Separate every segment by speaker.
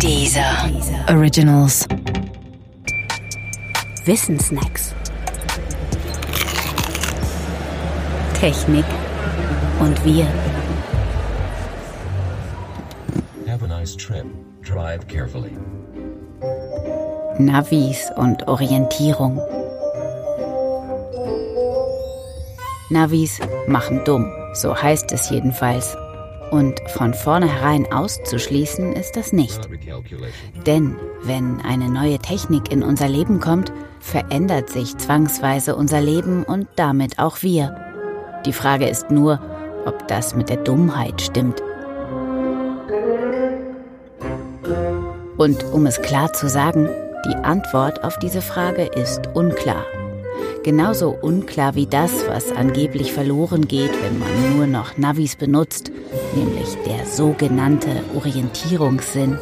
Speaker 1: Dieser Originals.
Speaker 2: Wissensnacks. Technik und wir.
Speaker 3: Have a nice trip. Drive carefully.
Speaker 2: Navis und Orientierung. Navis machen dumm, so heißt es jedenfalls. Und von vornherein auszuschließen ist das nicht. Denn wenn eine neue Technik in unser Leben kommt, verändert sich zwangsweise unser Leben und damit auch wir. Die Frage ist nur, ob das mit der Dummheit stimmt. Und um es klar zu sagen, die Antwort auf diese Frage ist unklar. Genauso unklar wie das, was angeblich verloren geht, wenn man nur noch Navis benutzt, nämlich der sogenannte Orientierungssinn.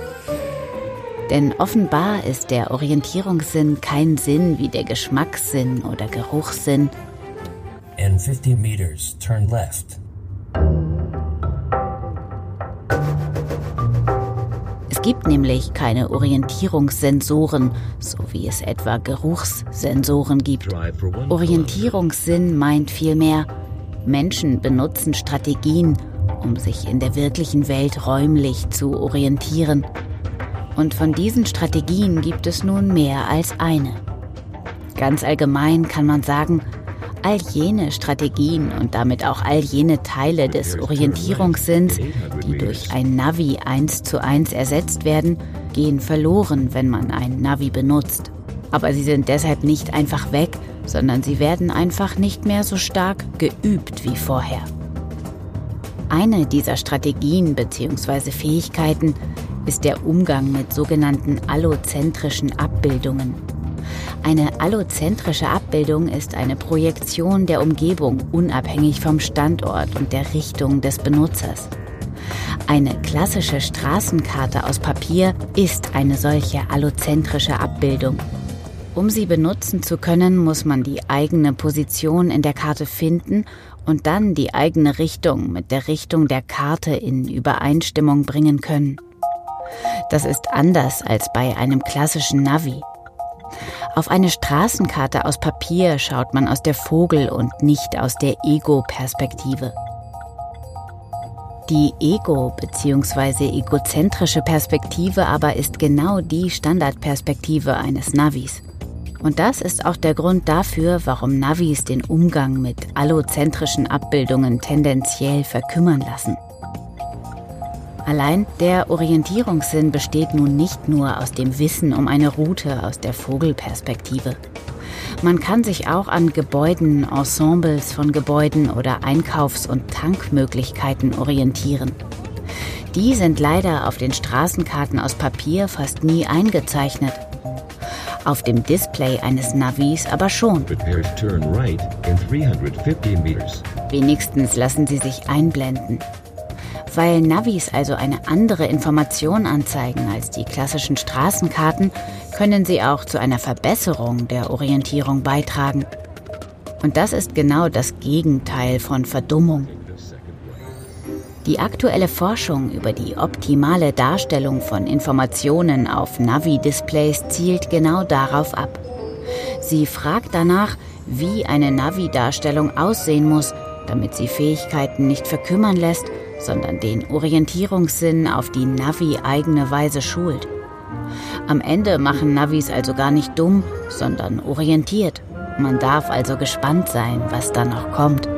Speaker 2: Denn offenbar ist der Orientierungssinn kein Sinn wie der Geschmackssinn oder Geruchssinn.
Speaker 3: In 50 meters, turn left.
Speaker 2: Es gibt nämlich keine Orientierungssensoren, so wie es etwa Geruchssensoren gibt. Orientierungssinn meint vielmehr, Menschen benutzen Strategien, um sich in der wirklichen Welt räumlich zu orientieren. Und von diesen Strategien gibt es nun mehr als eine. Ganz allgemein kann man sagen, all jene Strategien und damit auch all jene Teile des Orientierungssinns, die durch ein Navi eins zu eins ersetzt werden, gehen verloren, wenn man ein Navi benutzt. Aber sie sind deshalb nicht einfach weg, sondern sie werden einfach nicht mehr so stark geübt wie vorher. Eine dieser Strategien bzw. Fähigkeiten ist der Umgang mit sogenannten allozentrischen Abbildungen. Eine allozentrische Abbildung ist eine Projektion der Umgebung unabhängig vom Standort und der Richtung des Benutzers. Eine klassische Straßenkarte aus Papier ist eine solche allozentrische Abbildung. Um sie benutzen zu können, muss man die eigene Position in der Karte finden und dann die eigene Richtung mit der Richtung der Karte in Übereinstimmung bringen können. Das ist anders als bei einem klassischen Navi. Auf eine Straßenkarte aus Papier schaut man aus der Vogel- und nicht aus der Ego-Perspektive. Die Ego- bzw. egozentrische Perspektive aber ist genau die Standardperspektive eines Navis. Und das ist auch der Grund dafür, warum Navis den Umgang mit allozentrischen Abbildungen tendenziell verkümmern lassen. Allein der Orientierungssinn besteht nun nicht nur aus dem Wissen um eine Route aus der Vogelperspektive. Man kann sich auch an Gebäuden, Ensembles von Gebäuden oder Einkaufs- und Tankmöglichkeiten orientieren. Die sind leider auf den Straßenkarten aus Papier fast nie eingezeichnet. Auf dem Display eines Navis aber schon. Wenigstens lassen sie sich einblenden. Weil Navis also eine andere Information anzeigen als die klassischen Straßenkarten, können sie auch zu einer Verbesserung der Orientierung beitragen. Und das ist genau das Gegenteil von Verdummung. Die aktuelle Forschung über die optimale Darstellung von Informationen auf Navi-Displays zielt genau darauf ab. Sie fragt danach, wie eine Navi-Darstellung aussehen muss, damit sie Fähigkeiten nicht verkümmern lässt sondern den Orientierungssinn auf die Navi-eigene Weise schult. Am Ende machen Navis also gar nicht dumm, sondern orientiert. Man darf also gespannt sein, was da noch kommt.